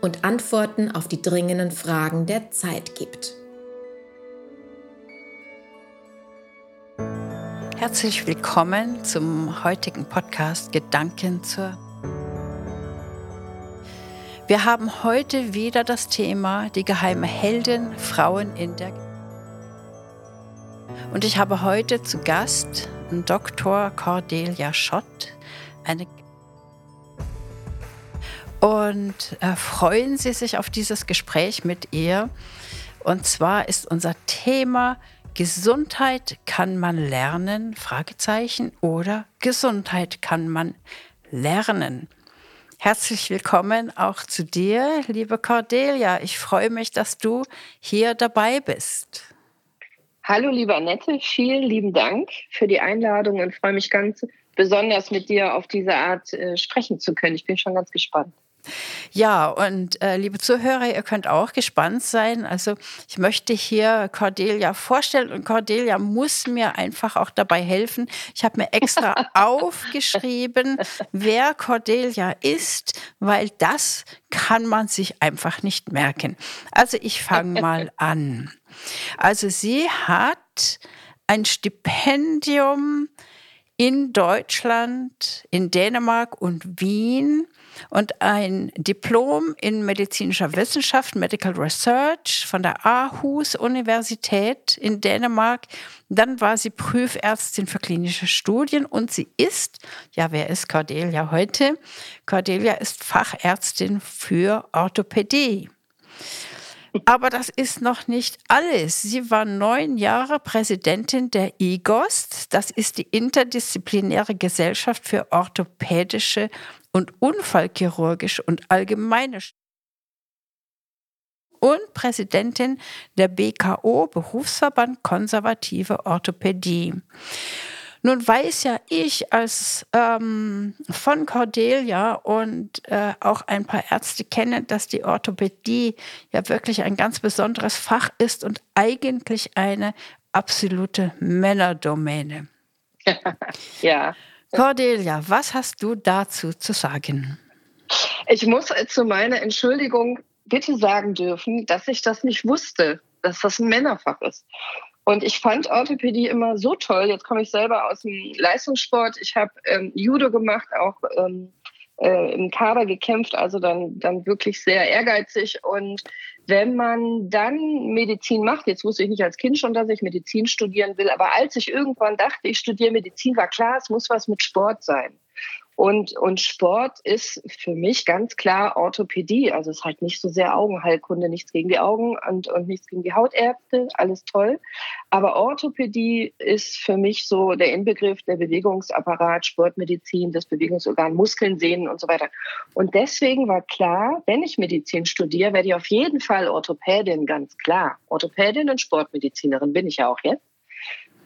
und Antworten auf die dringenden Fragen der Zeit gibt. Herzlich willkommen zum heutigen Podcast Gedanken zur. Wir haben heute wieder das Thema die geheime Heldin Frauen in der. Und ich habe heute zu Gast Dr. Cordelia Schott, eine und äh, freuen Sie sich auf dieses Gespräch mit ihr. Und zwar ist unser Thema Gesundheit kann man lernen? Fragezeichen oder Gesundheit kann man lernen? Herzlich willkommen auch zu dir, liebe Cordelia. Ich freue mich, dass du hier dabei bist. Hallo, liebe Annette, vielen lieben Dank für die Einladung und freue mich ganz besonders mit dir auf diese Art äh, sprechen zu können. Ich bin schon ganz gespannt. Ja, und äh, liebe Zuhörer, ihr könnt auch gespannt sein. Also ich möchte hier Cordelia vorstellen und Cordelia muss mir einfach auch dabei helfen. Ich habe mir extra aufgeschrieben, wer Cordelia ist, weil das kann man sich einfach nicht merken. Also ich fange mal an. Also sie hat ein Stipendium in Deutschland, in Dänemark und Wien und ein Diplom in medizinischer Wissenschaft, Medical Research von der Aarhus Universität in Dänemark. Dann war sie Prüfärztin für klinische Studien und sie ist, ja, wer ist Cordelia heute? Cordelia ist Fachärztin für Orthopädie. Aber das ist noch nicht alles. Sie war neun Jahre Präsidentin der IGOST. Das ist die interdisziplinäre Gesellschaft für orthopädische und unfallchirurgische und allgemeine und Präsidentin der BKO, Berufsverband Konservative Orthopädie. Nun weiß ja ich als ähm, von Cordelia und äh, auch ein paar Ärzte kennen, dass die Orthopädie ja wirklich ein ganz besonderes Fach ist und eigentlich eine absolute Männerdomäne. ja. Cordelia, was hast du dazu zu sagen? Ich muss zu meiner Entschuldigung bitte sagen dürfen, dass ich das nicht wusste, dass das ein Männerfach ist. Und ich fand Orthopädie immer so toll. Jetzt komme ich selber aus dem Leistungssport. Ich habe ähm, Judo gemacht, auch ähm, äh, im Kader gekämpft, also dann, dann wirklich sehr ehrgeizig. Und wenn man dann Medizin macht, jetzt wusste ich nicht als Kind schon, dass ich Medizin studieren will, aber als ich irgendwann dachte, ich studiere Medizin, war klar, es muss was mit Sport sein. Und, und Sport ist für mich ganz klar Orthopädie. Also es ist halt nicht so sehr Augenheilkunde, nichts gegen die Augen und, und nichts gegen die Hautärzte, alles toll. Aber Orthopädie ist für mich so der Inbegriff der Bewegungsapparat, Sportmedizin, das Bewegungsorgan, Muskeln, Sehnen und so weiter. Und deswegen war klar, wenn ich Medizin studiere, werde ich auf jeden Fall Orthopädin, ganz klar. Orthopädin und Sportmedizinerin bin ich ja auch jetzt.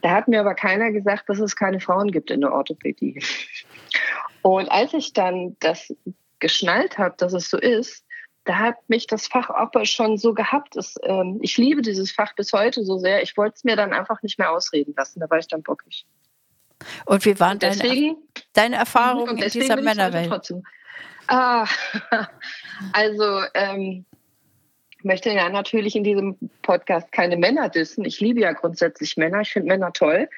Da hat mir aber keiner gesagt, dass es keine Frauen gibt in der Orthopädie. Und als ich dann das geschnallt habe, dass es so ist, da hat mich das Fach auch schon so gehabt. Es, ähm, ich liebe dieses Fach bis heute so sehr. Ich wollte es mir dann einfach nicht mehr ausreden lassen. Da war ich dann bockig. Und wie waren deswegen, deine, deine Erfahrungen in dieser Männerwelt? Ah, also ähm, ich möchte ja natürlich in diesem Podcast keine Männer dissen. Ich liebe ja grundsätzlich Männer. Ich finde Männer toll.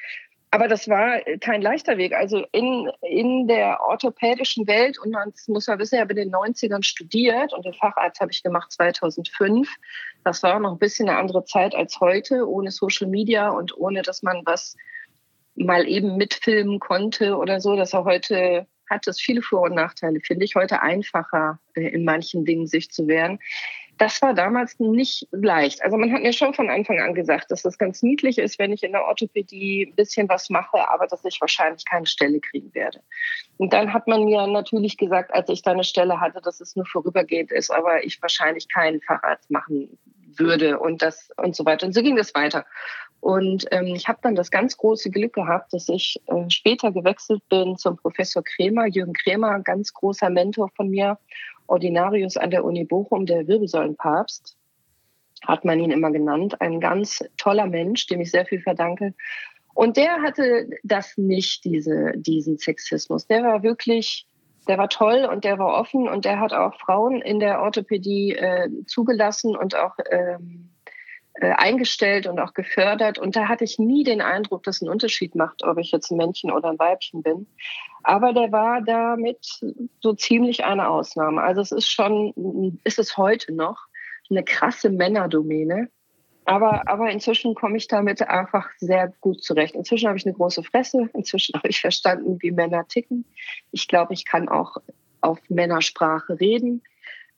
Aber das war kein leichter Weg. Also in, in der orthopädischen Welt, und man muss ja wissen, ich habe in den 90ern studiert und den Facharzt habe ich gemacht 2005. Das war noch ein bisschen eine andere Zeit als heute, ohne Social Media und ohne, dass man was mal eben mitfilmen konnte oder so. Das war heute hat es viele Vor- und Nachteile, finde ich heute einfacher, äh, in manchen Dingen sich zu wehren. Das war damals nicht leicht. Also man hat mir schon von Anfang an gesagt, dass das ganz niedlich ist, wenn ich in der Orthopädie ein bisschen was mache, aber dass ich wahrscheinlich keine Stelle kriegen werde. Und dann hat man mir natürlich gesagt, als ich da eine Stelle hatte, dass es nur vorübergehend ist, aber ich wahrscheinlich keinen Facharzt machen würde und das und so weiter. Und so ging das weiter. Und ähm, ich habe dann das ganz große Glück gehabt, dass ich äh, später gewechselt bin zum Professor Kremer, Jürgen Kremer, ganz großer Mentor von mir, Ordinarius an der Uni Bochum, der Wirbelsäulenpapst, hat man ihn immer genannt. Ein ganz toller Mensch, dem ich sehr viel verdanke. Und der hatte das nicht, diese, diesen Sexismus. Der war wirklich, der war toll und der war offen und der hat auch Frauen in der Orthopädie äh, zugelassen und auch ähm, äh, eingestellt und auch gefördert. Und da hatte ich nie den Eindruck, dass ein Unterschied macht, ob ich jetzt ein Männchen oder ein Weibchen bin. Aber der war damit so ziemlich eine Ausnahme. Also es ist schon, ist es heute noch eine krasse Männerdomäne. Aber, aber inzwischen komme ich damit einfach sehr gut zurecht. Inzwischen habe ich eine große Fresse. Inzwischen habe ich verstanden, wie Männer ticken. Ich glaube, ich kann auch auf Männersprache reden.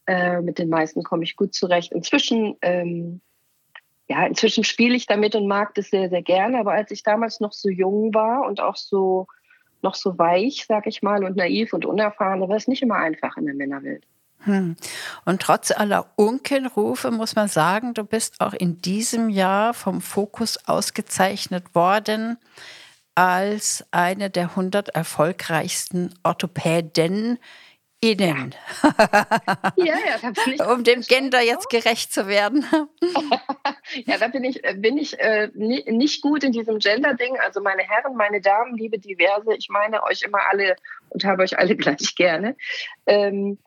Äh, mit den meisten komme ich gut zurecht. Inzwischen ähm, ja, inzwischen spiele ich damit und mag das sehr, sehr gerne. Aber als ich damals noch so jung war und auch so noch so weich, sag ich mal, und naiv und unerfahren, war es nicht immer einfach in der Männerwelt. Hm. Und trotz aller Unkenrufe muss man sagen, du bist auch in diesem Jahr vom Fokus ausgezeichnet worden als eine der 100 erfolgreichsten Orthopäden Innen. Ja, ja, ich. um dem Gender jetzt gerecht zu werden. ja, da bin ich, äh, bin ich äh, nicht gut in diesem Gender-Ding. Also meine Herren, meine Damen, liebe Diverse, ich meine euch immer alle und habe euch alle gleich gerne. Ähm,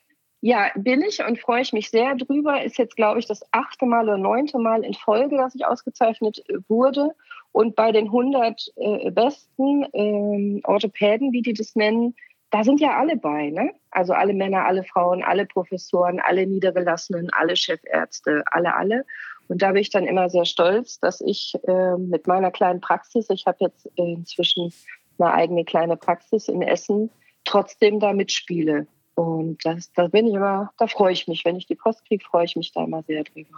ja, bin ich und freue ich mich sehr drüber. Ist jetzt, glaube ich, das achte Mal oder neunte Mal in Folge, dass ich ausgezeichnet äh, wurde. Und bei den 100 äh, besten äh, Orthopäden, wie die das nennen, da sind ja alle bei, ne? Also alle Männer, alle Frauen, alle Professoren, alle Niedergelassenen, alle Chefärzte, alle, alle. Und da bin ich dann immer sehr stolz, dass ich äh, mit meiner kleinen Praxis, ich habe jetzt inzwischen eine eigene kleine Praxis in Essen, trotzdem da mitspiele. Und das, da bin ich immer, da freue ich mich. Wenn ich die Post kriege, freue ich mich da immer sehr drüber.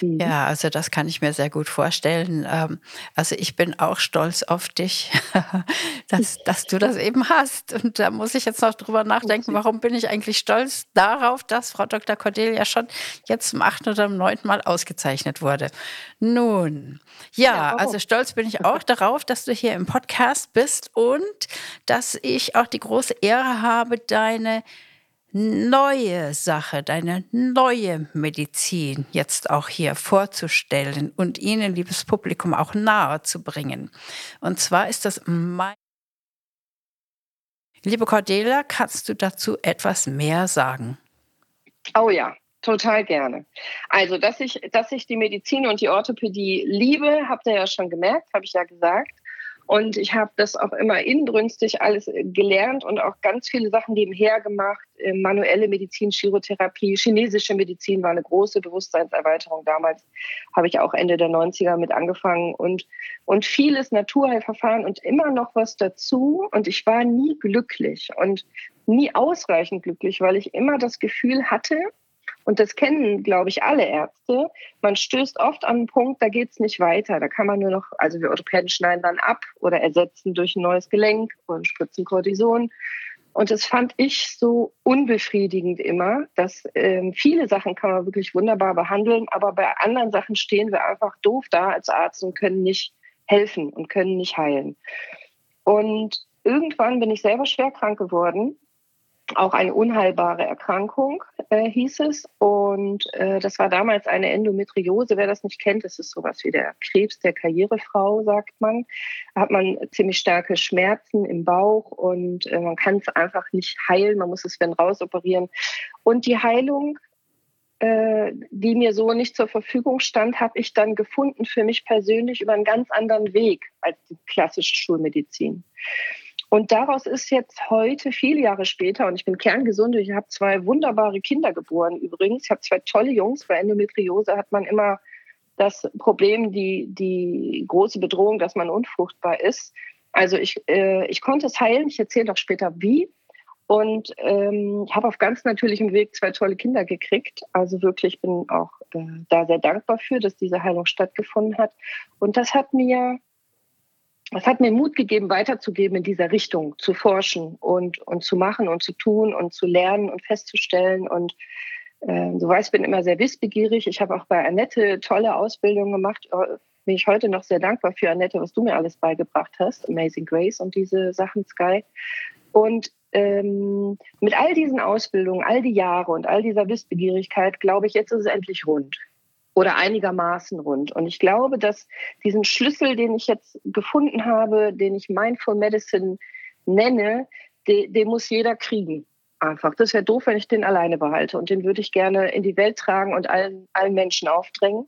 Mhm. Ja, also das kann ich mir sehr gut vorstellen. Ähm, also ich bin auch stolz auf dich, dass, dass du das eben hast. Und da muss ich jetzt noch drüber nachdenken, warum bin ich eigentlich stolz darauf, dass Frau Dr. Cordelia schon jetzt zum achten oder neunten Mal ausgezeichnet wurde. Nun, ja, ja also stolz bin ich auch darauf, dass du hier im Podcast bist und dass ich auch die große Ehre habe, deine neue Sache, deine neue Medizin jetzt auch hier vorzustellen und Ihnen, liebes Publikum, auch nahe zu bringen. Und zwar ist das mein. Liebe Cordelia, kannst du dazu etwas mehr sagen? Oh ja, total gerne. Also, dass ich, dass ich die Medizin und die Orthopädie liebe, habt ihr ja schon gemerkt, habe ich ja gesagt. Und ich habe das auch immer inbrünstig alles äh, gelernt und auch ganz viele Sachen nebenher gemacht. Äh, manuelle Medizin, Chirotherapie, chinesische Medizin war eine große Bewusstseinserweiterung. Damals habe ich auch Ende der 90er mit angefangen und, und vieles Naturheilverfahren und immer noch was dazu. Und ich war nie glücklich und nie ausreichend glücklich, weil ich immer das Gefühl hatte, und das kennen, glaube ich, alle Ärzte. Man stößt oft an einen Punkt, da geht es nicht weiter. Da kann man nur noch, also wir Orthopäden schneiden dann ab oder ersetzen durch ein neues Gelenk und spritzen Cortison. Und das fand ich so unbefriedigend immer, dass ähm, viele Sachen kann man wirklich wunderbar behandeln, aber bei anderen Sachen stehen wir einfach doof da als Arzt und können nicht helfen und können nicht heilen. Und irgendwann bin ich selber schwer krank geworden auch eine unheilbare Erkrankung, äh, hieß es. Und äh, das war damals eine Endometriose. Wer das nicht kennt, das ist sowas wie der Krebs der Karrierefrau, sagt man. Da hat man ziemlich starke Schmerzen im Bauch und äh, man kann es einfach nicht heilen. Man muss es wenn rausoperieren. Und die Heilung, äh, die mir so nicht zur Verfügung stand, habe ich dann gefunden für mich persönlich über einen ganz anderen Weg als die klassische Schulmedizin. Und daraus ist jetzt heute, viele Jahre später, und ich bin kerngesund, ich habe zwei wunderbare Kinder geboren übrigens. Ich habe zwei tolle Jungs. Bei Endometriose hat man immer das Problem, die, die große Bedrohung, dass man unfruchtbar ist. Also ich, äh, ich konnte es heilen. Ich erzähle doch später wie. Und ähm, habe auf ganz natürlichem Weg zwei tolle Kinder gekriegt. Also wirklich bin auch äh, da sehr dankbar für, dass diese Heilung stattgefunden hat. Und das hat mir es hat mir Mut gegeben, weiterzugeben in dieser Richtung, zu forschen und, und zu machen und zu tun und zu lernen und festzustellen und äh, du weißt, ich bin immer sehr wissbegierig. Ich habe auch bei Annette tolle Ausbildungen gemacht. Bin ich heute noch sehr dankbar für Annette, was du mir alles beigebracht hast. Amazing Grace und diese Sachen Sky. Und ähm, mit all diesen Ausbildungen, all die Jahre und all dieser Wissbegierigkeit, glaube ich, jetzt ist es endlich rund oder einigermaßen rund. Und ich glaube, dass diesen Schlüssel, den ich jetzt gefunden habe, den ich Mindful Medicine nenne, den, den muss jeder kriegen. Einfach. Das wäre doof, wenn ich den alleine behalte. Und den würde ich gerne in die Welt tragen und allen, allen Menschen aufdrängen,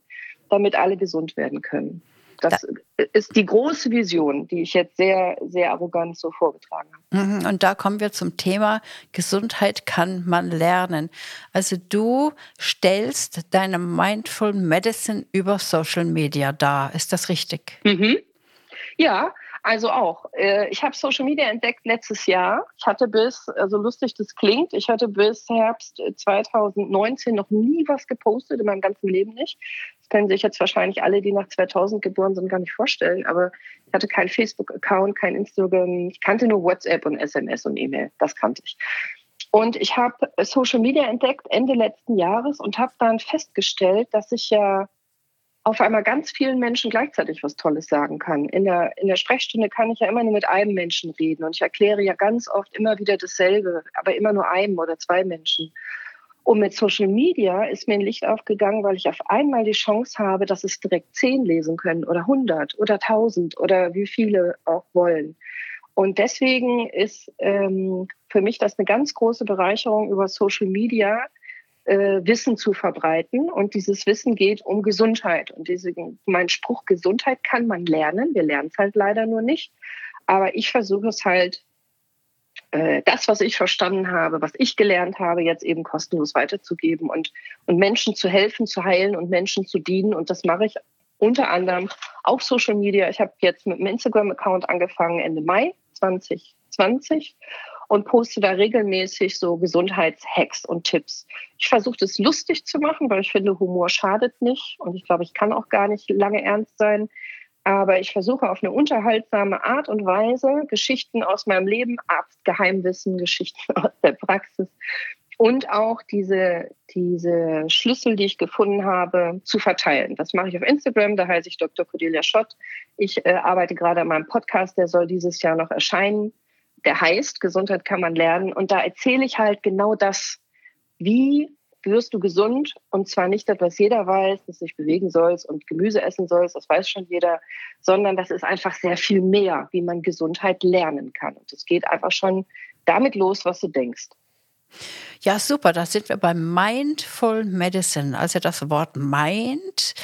damit alle gesund werden können. Das da. ist die große Vision, die ich jetzt sehr, sehr arrogant so vorgetragen habe. Mhm, und da kommen wir zum Thema Gesundheit kann man lernen. Also du stellst deine Mindful Medicine über Social Media dar. Ist das richtig? Mhm. Ja, also auch. Äh, ich habe Social Media entdeckt letztes Jahr. Ich hatte bis, also lustig das klingt, ich hatte bis Herbst 2019 noch nie was gepostet, in meinem ganzen Leben nicht. Das können sich jetzt wahrscheinlich alle, die nach 2000 geboren sind, gar nicht vorstellen. Aber ich hatte keinen Facebook-Account, kein Instagram. Ich kannte nur WhatsApp und SMS und E-Mail. Das kannte ich. Und ich habe Social Media entdeckt Ende letzten Jahres und habe dann festgestellt, dass ich ja auf einmal ganz vielen Menschen gleichzeitig was Tolles sagen kann. In der, in der Sprechstunde kann ich ja immer nur mit einem Menschen reden und ich erkläre ja ganz oft immer wieder dasselbe, aber immer nur einem oder zwei Menschen. Und mit Social Media ist mir ein Licht aufgegangen, weil ich auf einmal die Chance habe, dass es direkt zehn lesen können oder hundert oder tausend oder wie viele auch wollen. Und deswegen ist ähm, für mich das eine ganz große Bereicherung über Social Media, äh, Wissen zu verbreiten. Und dieses Wissen geht um Gesundheit. Und diese, mein Spruch, Gesundheit kann man lernen. Wir lernen es halt leider nur nicht. Aber ich versuche es halt, äh, das, was ich verstanden habe, was ich gelernt habe, jetzt eben kostenlos weiterzugeben und, und Menschen zu helfen, zu heilen und Menschen zu dienen. Und das mache ich unter anderem auf Social Media. Ich habe jetzt mit einem Instagram-Account angefangen Ende Mai 2020 und poste da regelmäßig so Gesundheitshacks und Tipps. Ich versuche das lustig zu machen, weil ich finde, Humor schadet nicht und ich glaube, ich kann auch gar nicht lange ernst sein. Aber ich versuche auf eine unterhaltsame Art und Weise Geschichten aus meinem Leben, Arztgeheimwissen, Geschichten aus der Praxis und auch diese, diese Schlüssel, die ich gefunden habe, zu verteilen. Das mache ich auf Instagram, da heiße ich Dr. Cordelia Schott. Ich äh, arbeite gerade an meinem Podcast, der soll dieses Jahr noch erscheinen der heißt Gesundheit kann man lernen. Und da erzähle ich halt genau das. Wie wirst du gesund? Und zwar nicht das, was jeder weiß, dass du dich bewegen sollst und Gemüse essen sollst, das weiß schon jeder, sondern das ist einfach sehr viel mehr, wie man Gesundheit lernen kann. Und es geht einfach schon damit los, was du denkst. Ja, super, da sind wir bei Mindful Medicine. Also das Wort Mind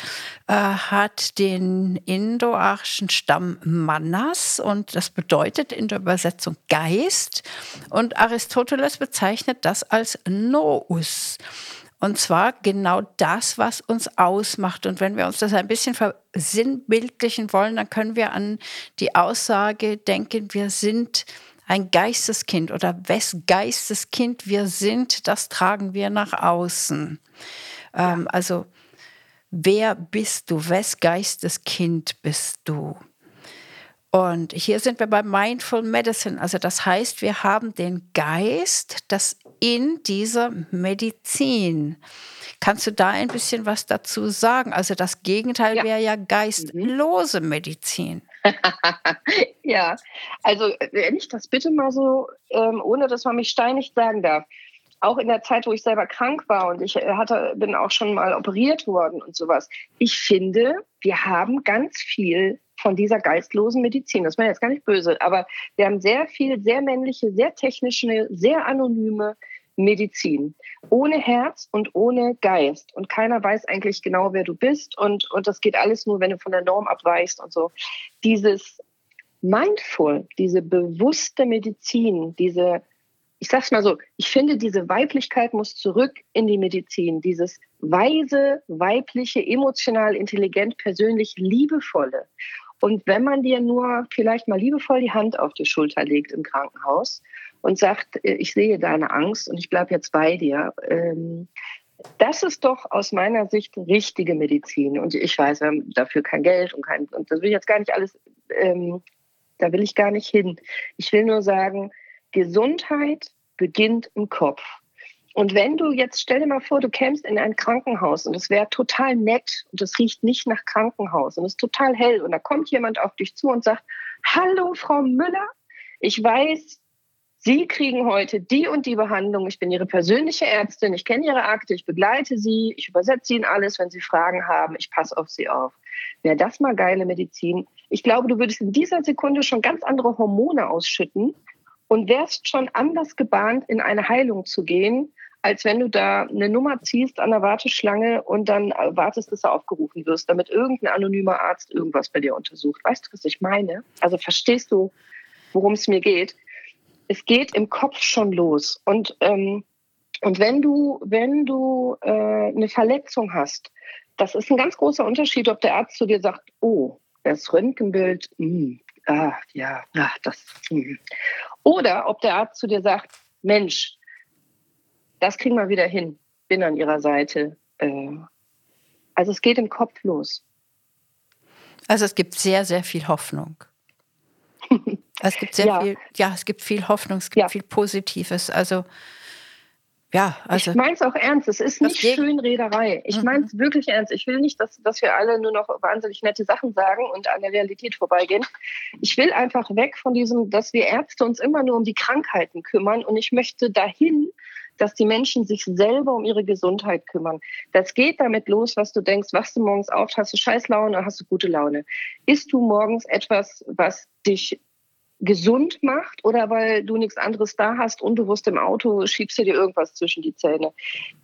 äh, hat den indoarischen Stamm Manas und das bedeutet in der Übersetzung Geist. Und Aristoteles bezeichnet das als Nous. Und zwar genau das, was uns ausmacht. Und wenn wir uns das ein bisschen versinnbildlichen wollen, dann können wir an die Aussage denken, wir sind ein Geisteskind oder wes Geisteskind wir sind, das tragen wir nach außen. Ähm, also wer bist du? Wes Geisteskind bist du? Und hier sind wir bei Mindful Medicine. Also das heißt, wir haben den Geist, das in dieser Medizin. Kannst du da ein bisschen was dazu sagen? Also das Gegenteil ja. wäre ja geistlose Medizin. ja, also wenn ich das bitte mal so, ähm, ohne dass man mich steinig sagen darf, auch in der Zeit, wo ich selber krank war und ich äh, hatte, bin auch schon mal operiert worden und sowas. Ich finde, wir haben ganz viel von dieser geistlosen Medizin. Das war jetzt gar nicht böse, aber wir haben sehr viel, sehr männliche, sehr technische, sehr anonyme Medizin. Ohne Herz und ohne Geist. Und keiner weiß eigentlich genau, wer du bist. Und, und das geht alles nur, wenn du von der Norm abweichst und so. Dieses Mindful, diese bewusste Medizin, diese, ich sag's mal so, ich finde, diese Weiblichkeit muss zurück in die Medizin. Dieses weise, weibliche, emotional, intelligent, persönlich, liebevolle. Und wenn man dir nur vielleicht mal liebevoll die Hand auf die Schulter legt im Krankenhaus und sagt, äh, ich sehe deine Angst und ich bleibe jetzt bei dir. Ähm, das ist doch aus meiner Sicht richtige Medizin. Und ich weiß, wir haben dafür kein Geld und kein, und das will ich jetzt gar nicht alles, ähm, da will ich gar nicht hin. Ich will nur sagen, Gesundheit beginnt im Kopf. Und wenn du jetzt, stell dir mal vor, du kämst in ein Krankenhaus und es wäre total nett und es riecht nicht nach Krankenhaus und es ist total hell und da kommt jemand auf dich zu und sagt, hallo Frau Müller, ich weiß, Sie kriegen heute die und die Behandlung. Ich bin Ihre persönliche Ärztin. Ich kenne Ihre Akte. Ich begleite Sie. Ich übersetze Ihnen alles, wenn Sie Fragen haben. Ich passe auf Sie auf. Wäre das mal geile Medizin? Ich glaube, du würdest in dieser Sekunde schon ganz andere Hormone ausschütten und wärst schon anders gebahnt, in eine Heilung zu gehen, als wenn du da eine Nummer ziehst an der Warteschlange und dann wartest, dass du aufgerufen wirst, damit irgendein anonymer Arzt irgendwas bei dir untersucht. Weißt du, was ich meine? Also verstehst du, worum es mir geht? Es geht im Kopf schon los. Und, ähm, und wenn du, wenn du äh, eine Verletzung hast, das ist ein ganz großer Unterschied, ob der Arzt zu dir sagt, oh, das Röntgenbild, mh, hm, ah, ja, ach, das. Mh. Hm. Oder ob der Arzt zu dir sagt, Mensch, das kriegen wir wieder hin, bin an ihrer Seite. Äh, also es geht im Kopf los. Also es gibt sehr, sehr viel Hoffnung. Es gibt sehr ja. viel, ja, es gibt viel Hoffnung, es gibt ja. viel Positives. Also ja, also. Ich meine es auch ernst. Es ist nicht Schönrederei. Ich mhm. meine es wirklich ernst. Ich will nicht, dass, dass wir alle nur noch wahnsinnig nette Sachen sagen und an der Realität vorbeigehen. Ich will einfach weg von diesem, dass wir Ärzte uns immer nur um die Krankheiten kümmern und ich möchte dahin, dass die Menschen sich selber um ihre Gesundheit kümmern. Das geht damit los, was du denkst, wachst du morgens auf, hast du Scheißlaune oder hast du gute Laune? Isst du morgens etwas, was dich gesund macht oder weil du nichts anderes da hast, unbewusst im Auto schiebst du dir irgendwas zwischen die Zähne.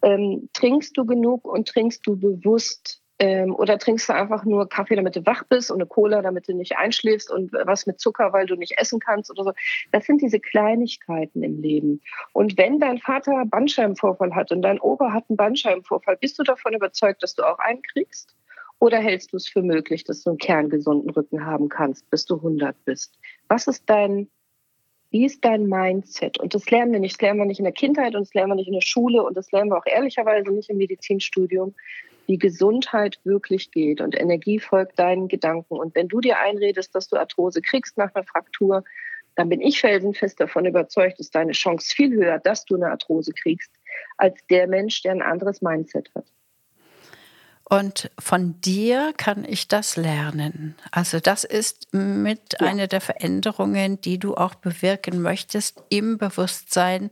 Ähm, trinkst du genug und trinkst du bewusst ähm, oder trinkst du einfach nur Kaffee, damit du wach bist und eine Cola, damit du nicht einschläfst und was mit Zucker, weil du nicht essen kannst oder so. Das sind diese Kleinigkeiten im Leben. Und wenn dein Vater Bandscheibenvorfall hat und dein Opa hat einen Bandscheibenvorfall, bist du davon überzeugt, dass du auch einen kriegst? Oder hältst du es für möglich, dass du einen kerngesunden Rücken haben kannst, bis du 100 bist? Was ist dein, wie ist dein Mindset? Und das lernen wir nicht. Das lernen wir nicht in der Kindheit und das lernen wir nicht in der Schule und das lernen wir auch ehrlicherweise nicht im Medizinstudium, wie Gesundheit wirklich geht. Und Energie folgt deinen Gedanken. Und wenn du dir einredest, dass du Arthrose kriegst nach einer Fraktur, dann bin ich felsenfest davon überzeugt, ist deine Chance viel höher, dass du eine Arthrose kriegst, als der Mensch, der ein anderes Mindset hat. Und von dir kann ich das lernen. Also das ist mit ja. einer der Veränderungen, die du auch bewirken möchtest im Bewusstsein.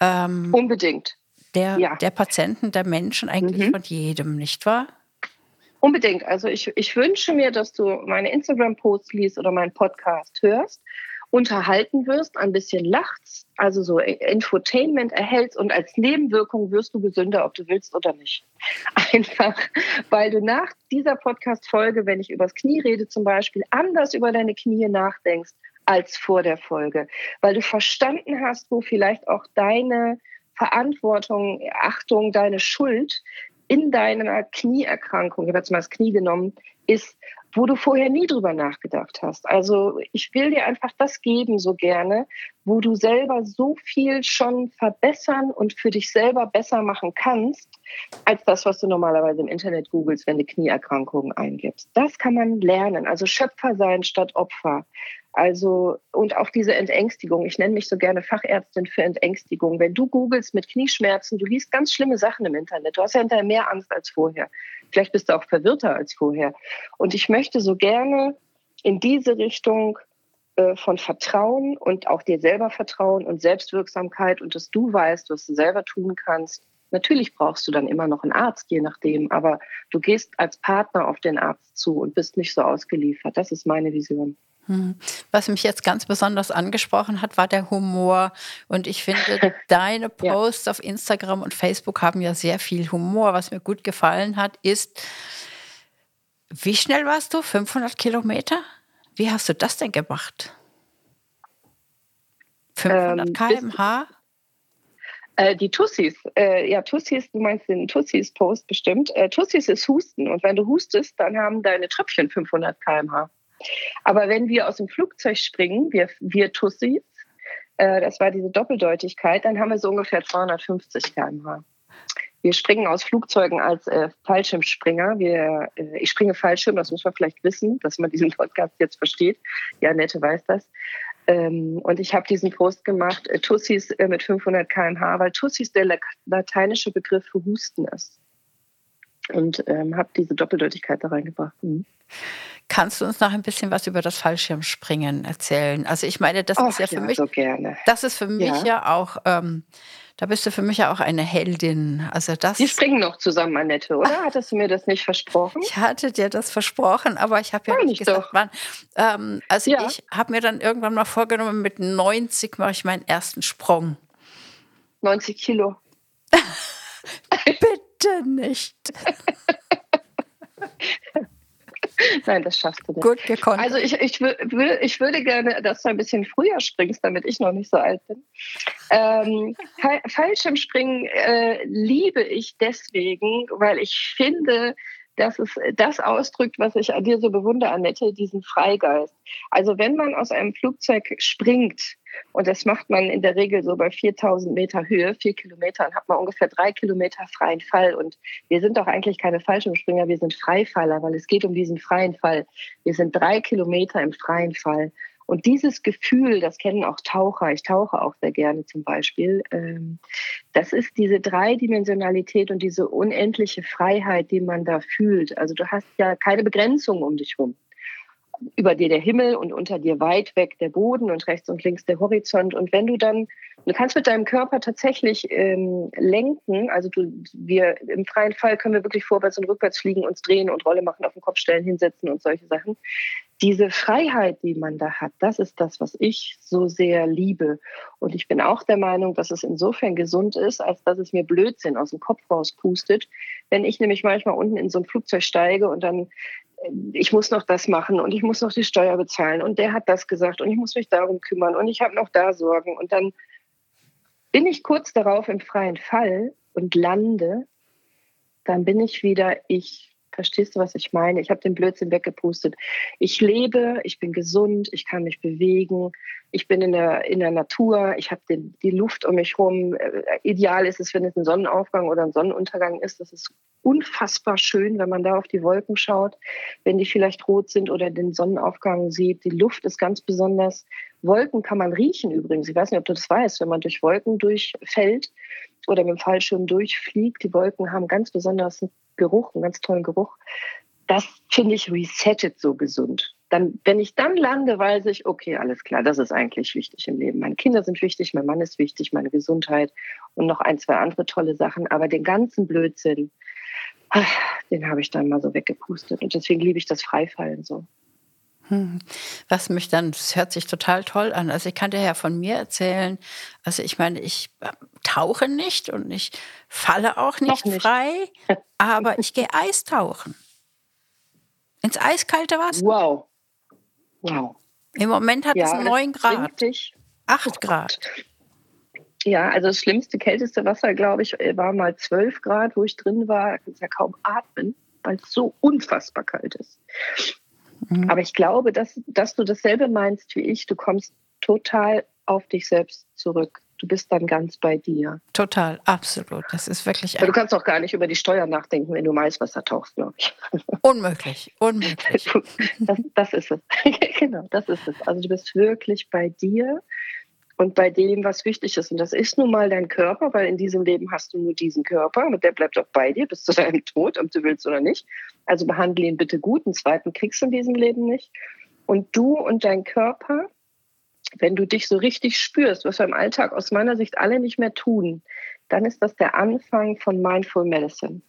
Ähm, Unbedingt. Der, ja. der Patienten, der Menschen, eigentlich mhm. von jedem, nicht wahr? Unbedingt. Also ich, ich wünsche mir, dass du meine Instagram-Posts liest oder meinen Podcast hörst unterhalten wirst, ein bisschen lachst, also so Infotainment erhältst und als Nebenwirkung wirst du gesünder, ob du willst oder nicht. Einfach, weil du nach dieser Podcast-Folge, wenn ich übers Knie rede zum Beispiel, anders über deine Knie nachdenkst als vor der Folge, weil du verstanden hast, wo vielleicht auch deine Verantwortung, Achtung, deine Schuld in deiner Knieerkrankung, ich habe jetzt mal das Knie genommen, ist, wo du vorher nie drüber nachgedacht hast. Also ich will dir einfach das geben so gerne, wo du selber so viel schon verbessern und für dich selber besser machen kannst, als das, was du normalerweise im Internet googelst, wenn du Knieerkrankungen eingibst. Das kann man lernen. Also Schöpfer sein statt Opfer. Also, und auch diese Entängstigung. Ich nenne mich so gerne Fachärztin für Entängstigung. Wenn du googelst mit Knieschmerzen, du liest ganz schlimme Sachen im Internet. Du hast ja hinterher mehr Angst als vorher. Vielleicht bist du auch verwirrter als vorher. Und ich möchte so gerne in diese Richtung äh, von Vertrauen und auch dir selber Vertrauen und Selbstwirksamkeit und dass du weißt, was du selber tun kannst. Natürlich brauchst du dann immer noch einen Arzt, je nachdem, aber du gehst als Partner auf den Arzt zu und bist nicht so ausgeliefert. Das ist meine Vision. Hm. Was mich jetzt ganz besonders angesprochen hat, war der Humor. Und ich finde, deine Posts ja. auf Instagram und Facebook haben ja sehr viel Humor. Was mir gut gefallen hat, ist, wie schnell warst du? 500 Kilometer? Wie hast du das denn gemacht? 500 ähm, km/h? Äh, die Tussis, äh, ja, Tussis, du meinst den Tussis-Post bestimmt. Äh, Tussis ist Husten und wenn du hustest, dann haben deine Tröpfchen 500 km/h. Aber wenn wir aus dem Flugzeug springen, wir, wir Tussis, äh, das war diese Doppeldeutigkeit, dann haben wir so ungefähr 250 km/h. Wir springen aus Flugzeugen als äh, Fallschirmspringer. Wir, äh, ich springe Fallschirm, das muss man vielleicht wissen, dass man diesen Podcast jetzt versteht. Ja, Nette weiß das. Ähm, und ich habe diesen Post gemacht, äh, Tussis äh, mit 500 km/h, weil Tussis der lateinische Begriff für Husten ist. Und ähm, habe diese Doppeldeutigkeit da reingebracht. Mhm. Kannst du uns noch ein bisschen was über das Fallschirmspringen erzählen? Also ich meine, das Och, ist ja für ja, mich, so gerne. das ist für mich Ja. ja, auch, ähm, da bist du für mich ja auch eine Heldin. Also das, Wir springen noch zusammen, Annette, oder? Hattest du mir das nicht versprochen? ich hatte dir das versprochen, aber ich habe ja Sag nicht ich gesagt, doch. wann. Ähm, also Ja. ich habe mir dann irgendwann mal vorgenommen, mit 90 mache ich meinen ersten Sprung. 90 Kilo. Bitte nicht. Nein, das schaffst du nicht. Gut gekonnt. Also ich, ich, ich würde gerne, dass du ein bisschen früher springst, damit ich noch nicht so alt bin. Ähm, Fall- Fallschirmspringen äh, liebe ich deswegen, weil ich finde, dass es das ausdrückt, was ich an dir so bewundere, Annette, diesen Freigeist. Also wenn man aus einem Flugzeug springt, und das macht man in der Regel so bei 4000 Meter Höhe, vier Kilometer, dann hat man ungefähr drei Kilometer freien Fall. Und wir sind doch eigentlich keine Fallschirmspringer, wir sind Freifaller, weil es geht um diesen freien Fall. Wir sind drei Kilometer im freien Fall. Und dieses Gefühl, das kennen auch Taucher, ich tauche auch sehr gerne zum Beispiel, ähm, das ist diese Dreidimensionalität und diese unendliche Freiheit, die man da fühlt. Also du hast ja keine Begrenzung um dich rum. Über dir der Himmel und unter dir weit weg der Boden und rechts und links der Horizont. Und wenn du dann, du kannst mit deinem Körper tatsächlich ähm, lenken, also du, wir im freien Fall können wir wirklich vorwärts und rückwärts fliegen, uns drehen und Rolle machen, auf den Kopf stellen, hinsetzen und solche Sachen diese Freiheit, die man da hat, das ist das, was ich so sehr liebe. Und ich bin auch der Meinung, dass es insofern gesund ist, als dass es mir Blödsinn aus dem Kopf rauspustet. Wenn ich nämlich manchmal unten in so ein Flugzeug steige und dann, äh, ich muss noch das machen und ich muss noch die Steuer bezahlen und der hat das gesagt und ich muss mich darum kümmern und ich habe noch da Sorgen und dann bin ich kurz darauf im freien Fall und lande, dann bin ich wieder ich. Verstehst du, was ich meine? Ich habe den Blödsinn weggepustet. Ich lebe, ich bin gesund, ich kann mich bewegen, ich bin in der, in der Natur, ich habe die Luft um mich herum. Äh, Ideal ist es, wenn es ein Sonnenaufgang oder ein Sonnenuntergang ist. Das ist unfassbar schön, wenn man da auf die Wolken schaut, wenn die vielleicht rot sind oder den Sonnenaufgang sieht. Die Luft ist ganz besonders. Wolken kann man riechen übrigens. Ich weiß nicht, ob du das weißt, wenn man durch Wolken durchfällt oder mit dem Fallschirm durchfliegt. Die Wolken haben ganz besonders einen Geruch, einen ganz tollen Geruch. Das finde ich resettet so gesund. Dann, wenn ich dann lande, weiß ich, okay, alles klar, das ist eigentlich wichtig im Leben. Meine Kinder sind wichtig, mein Mann ist wichtig, meine Gesundheit und noch ein, zwei andere tolle Sachen. Aber den ganzen Blödsinn, den habe ich dann mal so weggepustet. Und deswegen liebe ich das Freifallen so. Hm. Was mich dann, das hört sich total toll an. Also ich kann dir ja von mir erzählen, also ich meine, ich äh, tauche nicht und ich falle auch nicht, nicht. frei, aber ich gehe Eistauchen. Ins eiskalte Wasser. Wow. Wow. Im Moment hat es das 9 Grad, Dich 8 Grad. Ja, also das schlimmste, kälteste Wasser, glaube ich, war mal 12 Grad, wo ich drin war. Kannst du ja kaum atmen, weil es so unfassbar kalt ist. Mhm. Aber ich glaube, dass, dass du dasselbe meinst wie ich. Du kommst total auf dich selbst zurück. Du bist dann ganz bei dir. Total, absolut. Das ist wirklich Aber du kannst auch gar nicht über die Steuer nachdenken, wenn du Maiswasser tauchst, glaube ich. unmöglich, unmöglich. Das, das ist es. genau, das ist es. Also du bist wirklich bei dir und bei dem, was wichtig ist. Und das ist nun mal dein Körper, weil in diesem Leben hast du nur diesen Körper und der bleibt auch bei dir bis zu deinem Tod, ob du willst oder nicht. Also behandle ihn bitte gut. Einen zweiten kriegst du in diesem Leben nicht. Und du und dein Körper, wenn du dich so richtig spürst, was wir im Alltag aus meiner Sicht alle nicht mehr tun, dann ist das der Anfang von Mindful Medicine.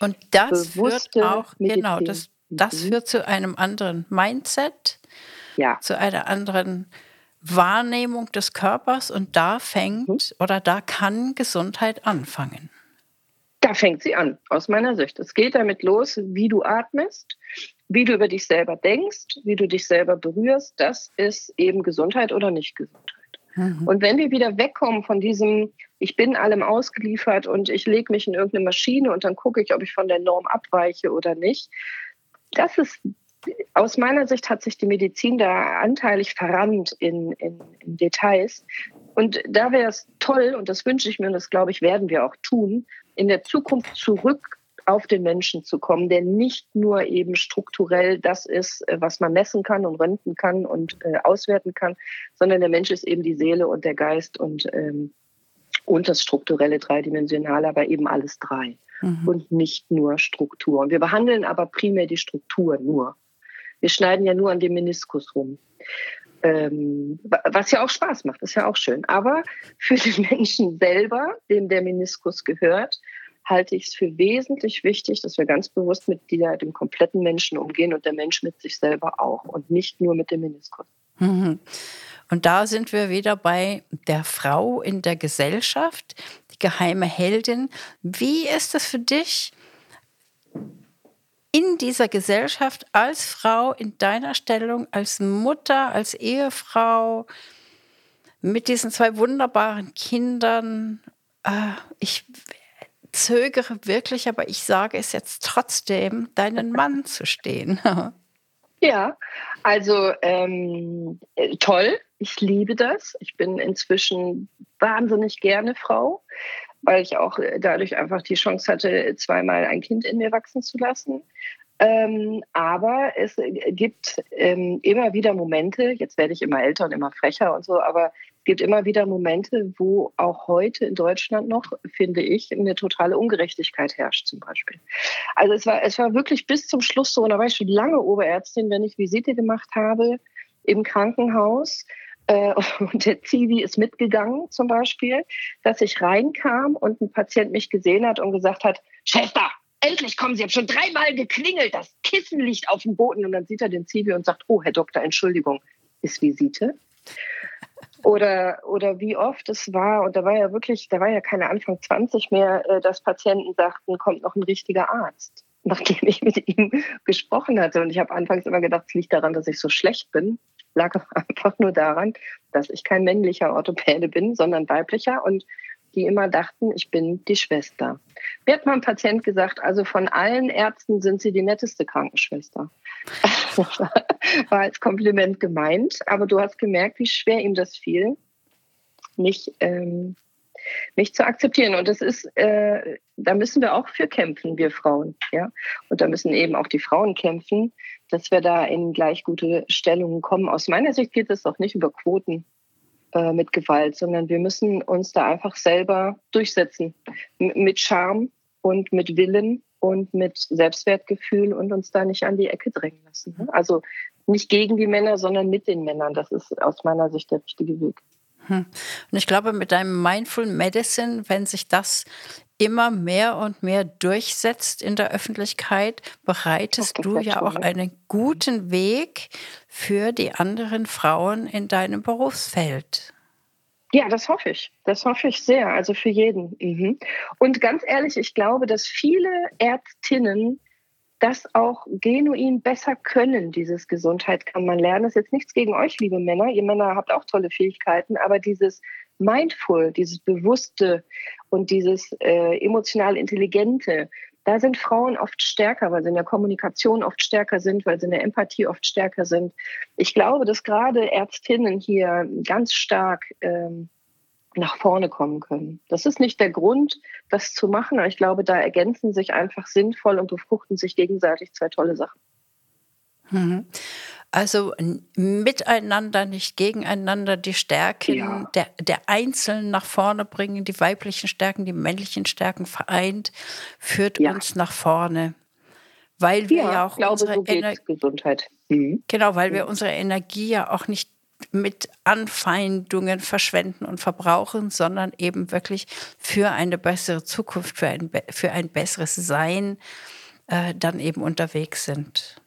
Und das führt Bewusste auch, genau, Medizin. das, das Mhm. führt zu einem anderen Mindset, Ja, zu einer anderen Wahrnehmung des Körpers und da fängt Mhm. oder da kann Gesundheit anfangen. Da fängt sie an, aus meiner Sicht. Es geht damit los, wie du atmest, wie du über dich selber denkst, wie du dich selber berührst. Das ist eben Gesundheit oder nicht Gesundheit. Und wenn wir wieder wegkommen von diesem, ich bin allem ausgeliefert und ich lege mich in irgendeine Maschine und dann gucke ich, ob ich von der Norm abweiche oder nicht, das ist, aus meiner Sicht hat sich die Medizin da anteilig verrannt in, in, in Details. Und da wäre es toll, und das wünsche ich mir und das glaube ich, werden wir auch tun, in der Zukunft zurück auf den Menschen zu kommen, der nicht nur eben strukturell das ist, äh, was man messen kann und röntgen kann und äh, auswerten kann, sondern der Mensch ist eben die Seele und der Geist und, ähm, und das strukturelle dreidimensionale, aber eben alles drei mhm. und nicht nur Struktur. Und wir behandeln aber primär die Struktur nur. Wir schneiden ja nur an dem Meniskus rum. Ähm, was ja auch Spaß macht, ist ja auch schön. Aber für den Menschen selber, dem der Meniskus gehört, halte ich es für wesentlich wichtig, dass wir ganz bewusst mit dieser, dem kompletten Menschen umgehen und der Mensch mit sich selber auch und nicht nur mit dem Meniskus. Mhm. Und da sind wir wieder bei der Frau in der Gesellschaft, die geheime Heldin. Wie ist es für dich, in dieser Gesellschaft als Frau, in deiner Stellung, als Mutter, als Ehefrau, mit diesen zwei wunderbaren Kindern? Äh, ich zögere wirklich, aber ich sage es jetzt trotzdem, deinen Mann zu stehen. Ja, also ähm, äh, toll. Ich liebe das. Ich bin inzwischen wahnsinnig gerne Frau, weil ich auch äh, dadurch einfach die Chance hatte, zweimal ein Kind in mir wachsen zu lassen. Ähm, aber es gibt ähm, immer wieder Momente, jetzt werde ich immer älter und immer frecher und so, aber gibt immer wieder Momente, wo auch heute in Deutschland noch, finde ich, eine totale Ungerechtigkeit herrscht zum Beispiel. Also es war, es war wirklich bis zum Schluss so, und da war ich schon lange Oberärztin, wenn ich Visite gemacht habe im Krankenhaus, äh, und der Zivi ist mitgegangen zum Beispiel, dass ich reinkam und ein Patient mich gesehen hat und gesagt hat, Schwester, endlich kommen Sie, ich habe schon dreimal geklingelt, das Kissen liegt auf dem Boden und dann sieht er den Zivi und sagt, oh, Herr Doktor, Entschuldigung, ist Visite? Oder, oder wie oft es war, und da war ja wirklich, da war ja keine Anfang 20 mehr, äh, dass Patienten sagten, kommt noch ein richtiger Arzt, nachdem ich mit ihm gesprochen hatte. Und ich habe anfangs immer gedacht, es liegt daran, dass ich so schlecht bin. Lag einfach nur daran, dass ich kein männlicher Orthopäde bin, sondern weiblicher. Und die immer dachten, ich bin die Schwester. Mir hat mal ein Patient gesagt, also von allen Ärzten sind sie die netteste Krankenschwester. War als Kompliment gemeint, aber du hast gemerkt, wie schwer ihm das fiel, mich, ähm, mich zu akzeptieren. Und das ist, äh, da müssen wir auch für kämpfen, wir Frauen. Ja? Und da müssen eben auch die Frauen kämpfen, dass wir da in gleich gute Stellungen kommen. Aus meiner Sicht geht es auch nicht über Quoten äh, mit Gewalt, sondern wir müssen uns da einfach selber durchsetzen. M mit Charme und mit Willen und mit Selbstwertgefühl und uns da nicht an die Ecke drängen lassen. Ne? Also nicht gegen die Männer, sondern mit den Männern. Das ist aus meiner Sicht der richtige Weg. Hm. Und ich glaube, mit deinem Mindful Medicine, wenn sich das immer mehr und mehr durchsetzt in der Öffentlichkeit, bereitest du ja auch einen guten Weg für die anderen Frauen in deinem Berufsfeld. Ja, das hoffe ich. Das hoffe ich sehr. Also für jeden. Mhm. Und ganz ehrlich, ich glaube, dass viele Ärztinnen das auch genuin besser können, dieses Gesundheit kann man lernen. Das ist jetzt nichts gegen euch, liebe Männer. Ihr Männer habt auch tolle Fähigkeiten, aber dieses Mindful, dieses Bewusste und dieses äh, emotional Intelligente, da sind Frauen oft stärker, weil sie in der Kommunikation oft stärker sind, weil sie in der Empathie oft stärker sind. Ich glaube, dass gerade Ärztinnen hier ganz stark ähm, nach vorne kommen können. Das ist nicht der Grund, das zu machen, aber ich glaube, da ergänzen sich einfach sinnvoll und befruchten sich gegenseitig zwei tolle Sachen. Mhm. Also miteinander, nicht gegeneinander, die Stärken ja. der, der Einzelnen nach vorne bringen, die weiblichen Stärken, die männlichen Stärken vereint, führt ja. uns nach vorne. Weil wir ja, ja auch glaube, unsere so Gesundheit. Mhm. Genau, weil wir unsere Energie ja auch nicht mit Anfeindungen verschwenden und verbrauchen, sondern eben wirklich für eine bessere Zukunft, für ein, für ein besseres Sein äh, dann eben unterwegs sind.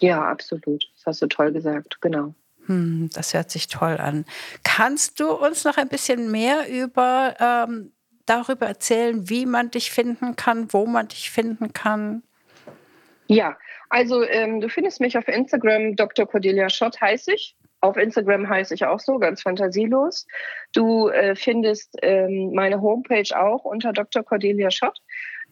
Ja, absolut. Das hast du toll gesagt, genau. Hm, das hört sich toll an. Kannst du uns noch ein bisschen mehr über ähm, darüber erzählen, wie man dich finden kann, wo man dich finden kann? Ja, also ähm, du findest mich auf Instagram, Dr. Cordelia Schott heiße ich. Auf Instagram heiße ich auch so, ganz fantasielos. Du äh, findest ähm, meine Homepage auch unter Dr. Cordelia Schott.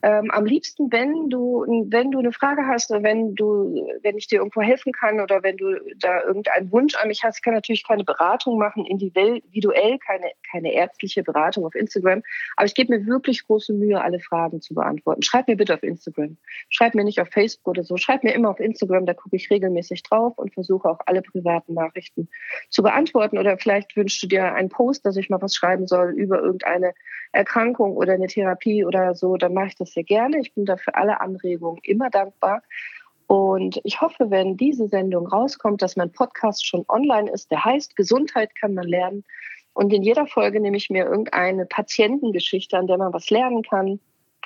Ähm, am liebsten, wenn du, wenn du eine Frage hast oder wenn du, wenn ich dir irgendwo helfen kann oder wenn du da irgendeinen Wunsch an mich hast, ich kann natürlich keine Beratung machen, individuell, keine, keine ärztliche Beratung auf Instagram. Aber ich gebe mir wirklich große Mühe, alle Fragen zu beantworten. Schreib mir bitte auf Instagram. Schreib mir nicht auf Facebook oder so. Schreib mir immer auf Instagram, da gucke ich regelmäßig drauf und versuche auch alle privaten Nachrichten zu beantworten. Oder vielleicht wünschst du dir einen Post, dass ich mal was schreiben soll über irgendeine Erkrankung oder eine Therapie oder so, dann mache ich das sehr gerne. Ich bin dafür alle Anregungen immer dankbar. Und ich hoffe, wenn diese Sendung rauskommt, dass mein Podcast schon online ist, der heißt Gesundheit kann man lernen. Und in jeder Folge nehme ich mir irgendeine Patientengeschichte, an der man was lernen kann.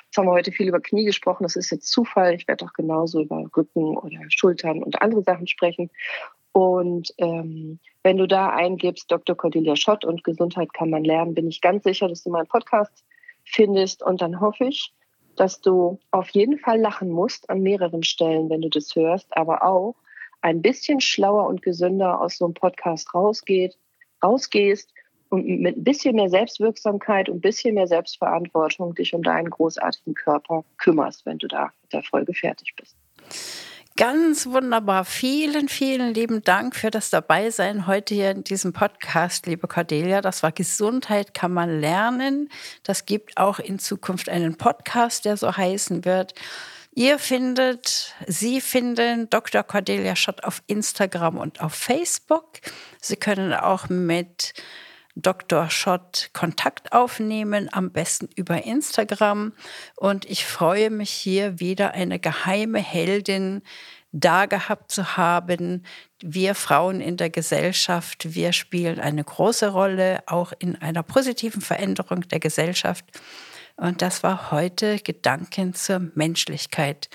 Jetzt haben wir heute viel über Knie gesprochen, das ist jetzt Zufall. Ich werde auch genauso über Rücken oder Schultern und andere Sachen sprechen. Und ähm, wenn du da eingibst, Dr. Cordelia Schott und Gesundheit kann man lernen, bin ich ganz sicher, dass du meinen Podcast findest. Und dann hoffe ich, dass du auf jeden Fall lachen musst an mehreren Stellen, wenn du das hörst, aber auch ein bisschen schlauer und gesünder aus so einem Podcast rausgeht, rausgehst und mit ein bisschen mehr Selbstwirksamkeit und ein bisschen mehr Selbstverantwortung dich um deinen großartigen Körper kümmerst, wenn du da mit der Folge fertig bist. Ganz wunderbar. Vielen, vielen lieben Dank für das Dabeisein heute hier in diesem Podcast, liebe Cordelia. Das war Gesundheit kann man lernen. Das gibt auch in Zukunft einen Podcast, der so heißen wird. Ihr findet, Sie finden Dr. Cordelia Schott auf Instagram und auf Facebook. Sie können auch mit Dr. Schott Kontakt aufnehmen, am besten über Instagram. Und ich freue mich hier wieder eine geheime Heldin da gehabt zu haben. Wir Frauen in der Gesellschaft, wir spielen eine große Rolle, auch in einer positiven Veränderung der Gesellschaft. Und das war heute Gedanken zur Menschlichkeit.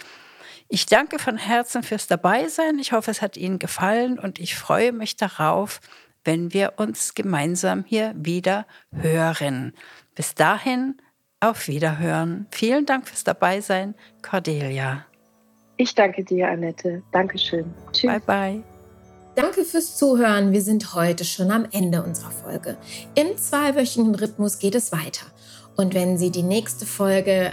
Ich danke von Herzen fürs Dabeisein. Ich hoffe, es hat Ihnen gefallen und ich freue mich darauf, wenn wir uns gemeinsam hier wieder hören. Bis dahin, auf Wiederhören. Vielen Dank fürs Dabeisein, Cordelia. Ich danke dir, Annette. Dankeschön. Tschüss. Bye, bye. Danke fürs Zuhören. Wir sind heute schon am Ende unserer Folge. Im zweiwöchigen Rhythmus geht es weiter. Und wenn Sie die nächste Folge